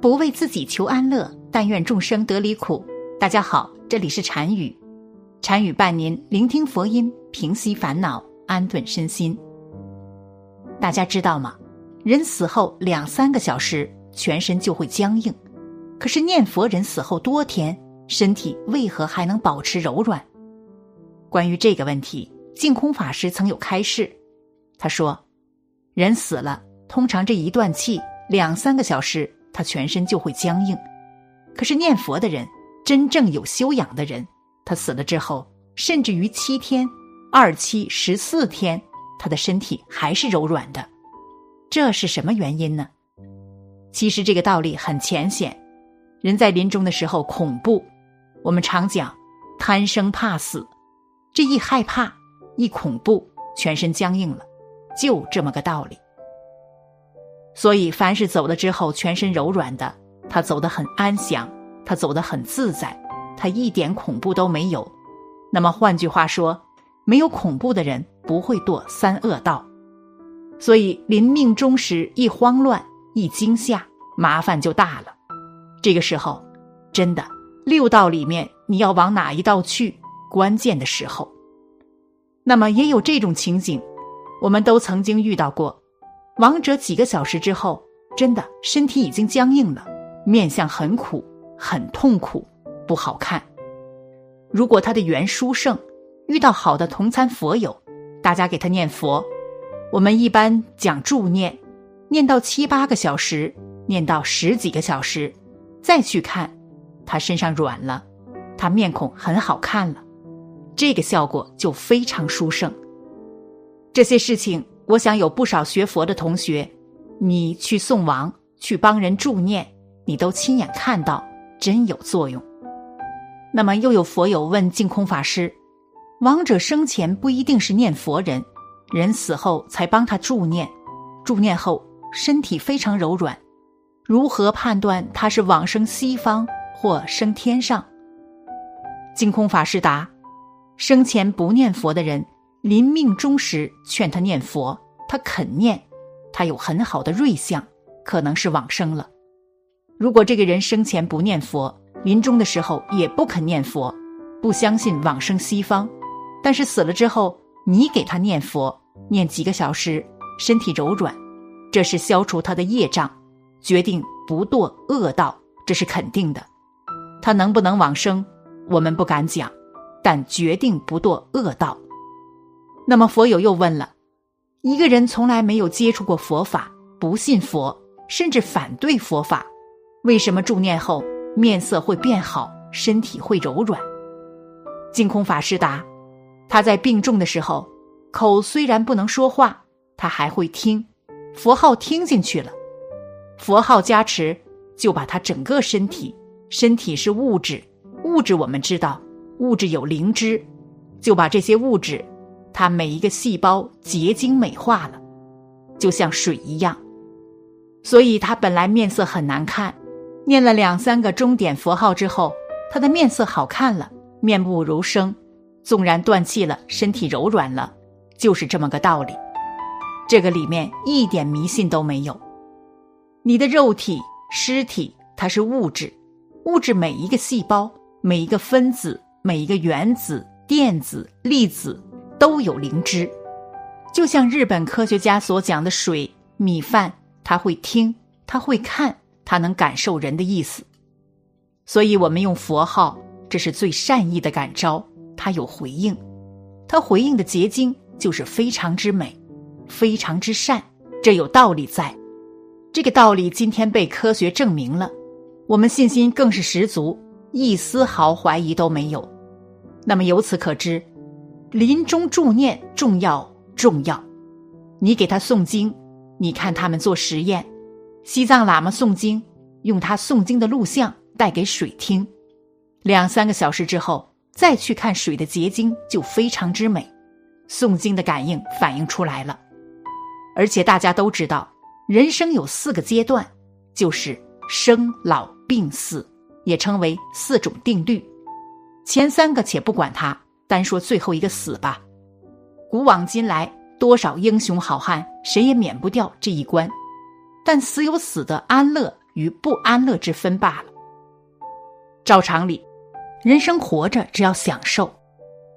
不为自己求安乐，但愿众生得离苦。大家好，这里是禅语，禅语伴您聆听佛音，平息烦恼，安顿身心。大家知道吗？人死后两三个小时，全身就会僵硬。可是念佛人死后多天，身体为何还能保持柔软？关于这个问题，净空法师曾有开示，他说：人死了，通常这一断气两三个小时。他全身就会僵硬，可是念佛的人，真正有修养的人，他死了之后，甚至于七天、二七、十四天，他的身体还是柔软的，这是什么原因呢？其实这个道理很浅显，人在临终的时候恐怖，我们常讲贪生怕死，这一害怕、一恐怖，全身僵硬了，就这么个道理。所以，凡是走了之后全身柔软的，他走得很安详，他走得很自在，他一点恐怖都没有。那么换句话说，没有恐怖的人不会堕三恶道。所以临命终时一慌乱一惊吓，麻烦就大了。这个时候，真的六道里面你要往哪一道去？关键的时候，那么也有这种情景，我们都曾经遇到过。亡者几个小时之后，真的身体已经僵硬了，面相很苦，很痛苦，不好看。如果他的缘殊胜，遇到好的同参佛友，大家给他念佛，我们一般讲助念，念到七八个小时，念到十几个小时，再去看，他身上软了，他面孔很好看了，这个效果就非常殊胜。这些事情。我想有不少学佛的同学，你去送亡、去帮人助念，你都亲眼看到，真有作用。那么又有佛友问净空法师：亡者生前不一定是念佛人，人死后才帮他助念，助念后身体非常柔软，如何判断他是往生西方或升天上？净空法师答：生前不念佛的人。临命终时，劝他念佛，他肯念，他有很好的瑞相，可能是往生了。如果这个人生前不念佛，临终的时候也不肯念佛，不相信往生西方，但是死了之后，你给他念佛，念几个小时，身体柔软，这是消除他的业障，决定不堕恶道，这是肯定的。他能不能往生，我们不敢讲，但决定不堕恶道。那么佛友又问了：一个人从来没有接触过佛法，不信佛，甚至反对佛法，为什么助念后面色会变好，身体会柔软？净空法师答：他在病重的时候，口虽然不能说话，他还会听，佛号听进去了，佛号加持，就把他整个身体，身体是物质，物质我们知道，物质有灵芝，就把这些物质。他每一个细胞结晶美化了，就像水一样，所以他本来面色很难看，念了两三个钟点佛号之后，他的面色好看了，面目如生，纵然断气了，身体柔软了，就是这么个道理。这个里面一点迷信都没有。你的肉体、尸体，它是物质，物质每一个细胞、每一个分子、每一个原子、电子、粒子。都有灵芝，就像日本科学家所讲的水、米饭，他会听，他会看，他能感受人的意思。所以，我们用佛号，这是最善意的感召，他有回应，他回应的结晶就是非常之美，非常之善，这有道理在。这个道理今天被科学证明了，我们信心更是十足，一丝毫怀疑都没有。那么由此可知。临终助念重要重要，你给他诵经，你看他们做实验，西藏喇嘛诵经，用他诵经的录像带给水听，两三个小时之后再去看水的结晶就非常之美，诵经的感应反映出来了，而且大家都知道，人生有四个阶段，就是生老病死，也称为四种定律，前三个且不管它。单说最后一个死吧，古往今来，多少英雄好汉，谁也免不掉这一关。但死有死的安乐与不安乐之分罢了。照常理，人生活着只要享受，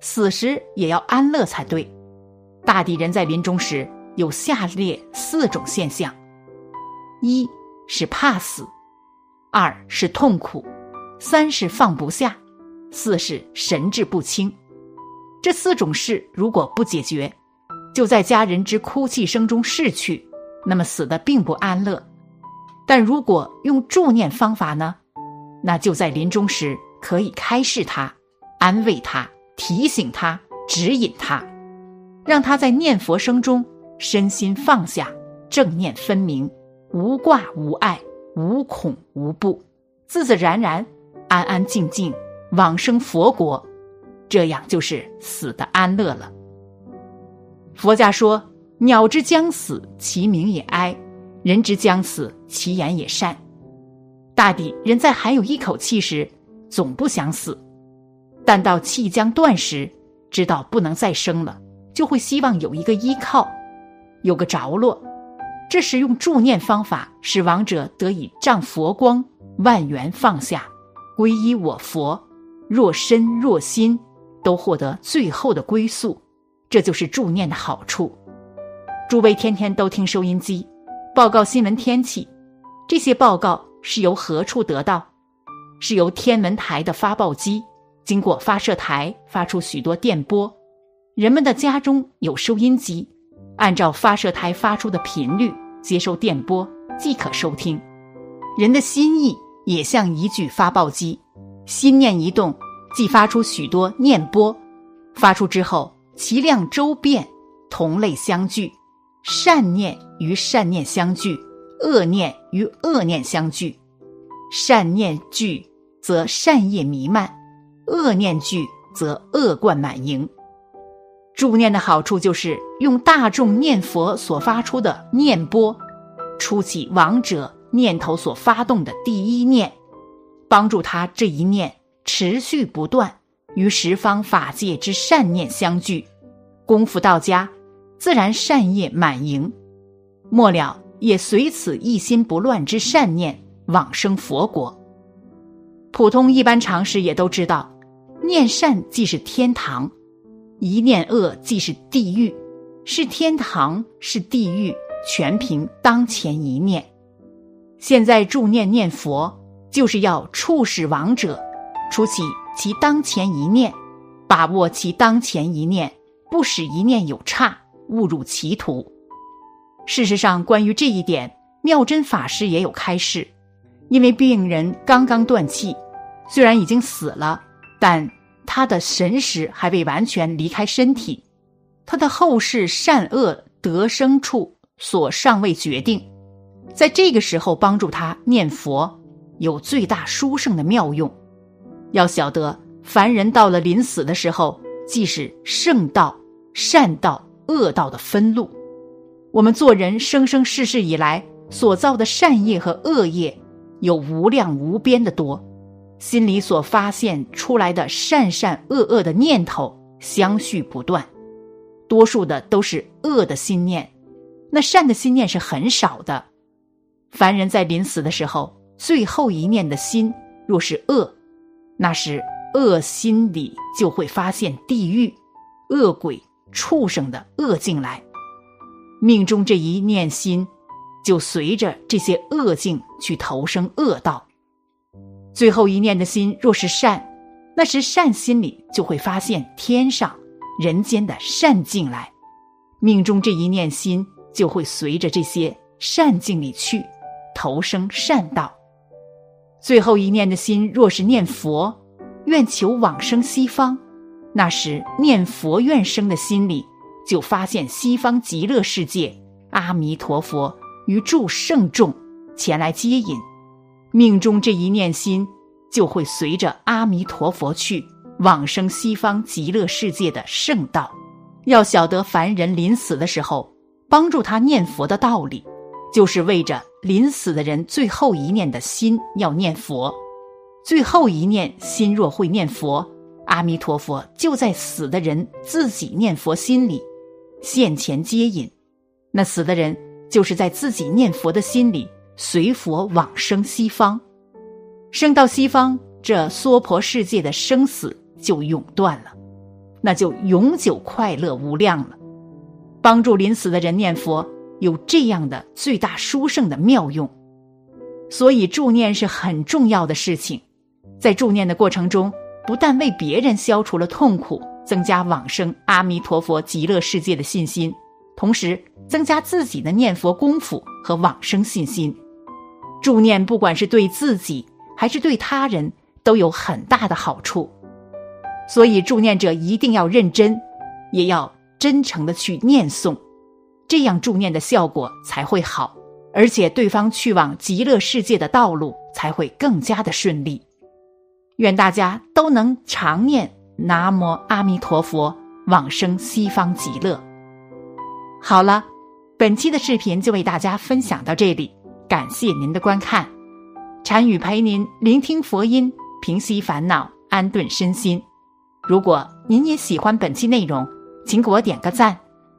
死时也要安乐才对。大抵人在临终时有下列四种现象：一是怕死，二是痛苦，三是放不下，四是神志不清。这四种事如果不解决，就在家人之哭泣声中逝去，那么死的并不安乐。但如果用助念方法呢？那就在临终时可以开示他、安慰他、提醒他、指引他，让他在念佛声中身心放下，正念分明，无挂无碍，无恐无怖，自自然然、安安静静往生佛国，这样就是死的安乐了。佛家说：“鸟之将死，其鸣也哀；人之将死，其言也善。”大抵人在还有一口气时，总不想死；但到气将断时，知道不能再生了，就会希望有一个依靠，有个着落。这时用助念方法，使亡者得以仗佛光，万缘放下，皈依我佛，若身若心都获得最后的归宿。这就是助念的好处。诸位天天都听收音机，报告新闻天气，这些报告是由何处得到？是由天文台的发报机经过发射台发出许多电波，人们的家中有收音机，按照发射台发出的频率接收电波即可收听。人的心意也像一具发报机，心念一动，即发出许多念波，发出之后。其量周遍，同类相聚；善念与善念相聚，恶念与恶念相聚。善念聚，则善业弥漫；恶念聚，则恶贯满盈。助念的好处就是用大众念佛所发出的念波，出起亡者念头所发动的第一念，帮助他这一念持续不断。与十方法界之善念相聚，功夫到家，自然善业满盈，末了也随此一心不乱之善念往生佛国。普通一般常识也都知道，念善即是天堂，一念恶即是地狱，是天堂是地狱，全凭当前一念。现在助念念佛，就是要促使亡者出起。其当前一念，把握其当前一念，不使一念有差，误入歧途。事实上，关于这一点，妙真法师也有开示。因为病人刚刚断气，虽然已经死了，但他的神识还未完全离开身体，他的后世善恶得生处所尚未决定。在这个时候帮助他念佛，有最大殊胜的妙用。要晓得，凡人到了临死的时候，即是圣道、善道、恶道的分路。我们做人生生世世以来所造的善业和恶业，有无量无边的多，心里所发现出来的善善恶恶的念头相续不断，多数的都是恶的心念，那善的心念是很少的。凡人在临死的时候，最后一念的心若是恶。那是恶心里就会发现地狱、恶鬼、畜生的恶境来，命中这一念心，就随着这些恶境去投生恶道。最后一念的心若是善，那时善心里就会发现天上、人间的善境来，命中这一念心就会随着这些善境里去投生善道。最后一念的心，若是念佛，愿求往生西方，那时念佛愿生的心里，就发现西方极乐世界，阿弥陀佛与诸圣众前来接引，命中这一念心，就会随着阿弥陀佛去往生西方极乐世界的圣道。要晓得凡人临死的时候，帮助他念佛的道理。就是为着临死的人最后一念的心要念佛，最后一念心若会念佛，阿弥陀佛就在死的人自己念佛心里现前接引。那死的人就是在自己念佛的心里随佛往生西方。生到西方，这娑婆世界的生死就永断了，那就永久快乐无量了。帮助临死的人念佛，有这样的最大殊胜的妙用。所以助念是很重要的事情，在助念的过程中，不但为别人消除了痛苦，增加往生阿弥陀佛极乐世界的信心，同时增加自己的念佛功夫和往生信心。助念不管是对自己还是对他人，都有很大的好处。所以助念者一定要认真，也要真诚的去念诵，这样助念的效果才会好。而且，对方去往极乐世界的道路才会更加的顺利。愿大家都能常念南无阿弥陀佛，往生西方极乐。好了，本期的视频就为大家分享到这里，感谢您的观看。禅语陪您聆听佛音，平息烦恼，安顿身心。如果您也喜欢本期内容，请给我点个赞，